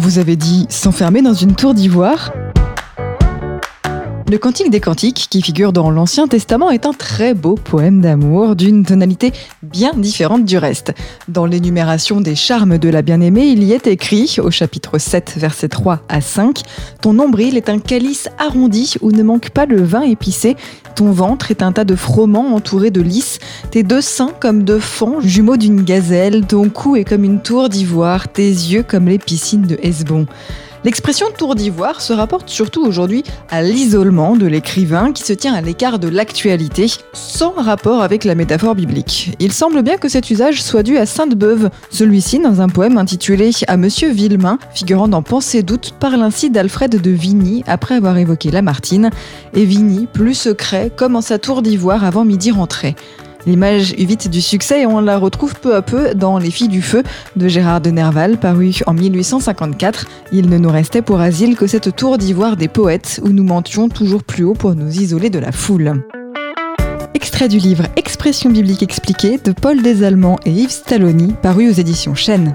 Vous avez dit s'enfermer dans une tour d'ivoire. Le Cantique des Cantiques, qui figure dans l'Ancien Testament, est un très beau poème d'amour d'une tonalité bien différente du reste. Dans l'énumération des charmes de la bien-aimée, il y est écrit, au chapitre 7, versets 3 à 5, Ton nombril est un calice arrondi où ne manque pas le vin épicé, ton ventre est un tas de froment entouré de lys, tes deux seins comme deux fonds, jumeaux d'une gazelle, ton cou est comme une tour d'ivoire, tes yeux comme les piscines de Hesbon. L'expression tour d'ivoire se rapporte surtout aujourd'hui à l'isolement de l'écrivain qui se tient à l'écart de l'actualité, sans rapport avec la métaphore biblique. Il semble bien que cet usage soit dû à Sainte-Beuve. Celui-ci, dans un poème intitulé À Monsieur Villemain, figurant dans Pensée doute, parle ainsi d'Alfred de Vigny après avoir évoqué Lamartine, et Vigny, plus secret, comme en sa tour d'ivoire avant midi rentré. L'image vite du succès et on la retrouve peu à peu dans Les filles du feu de Gérard de Nerval, paru en 1854. Il ne nous restait pour asile que cette tour d'ivoire des poètes où nous mentions toujours plus haut pour nous isoler de la foule. Extrait du livre Expression biblique expliquée de Paul Desallemands et Yves Stalloni, paru aux éditions Chênes.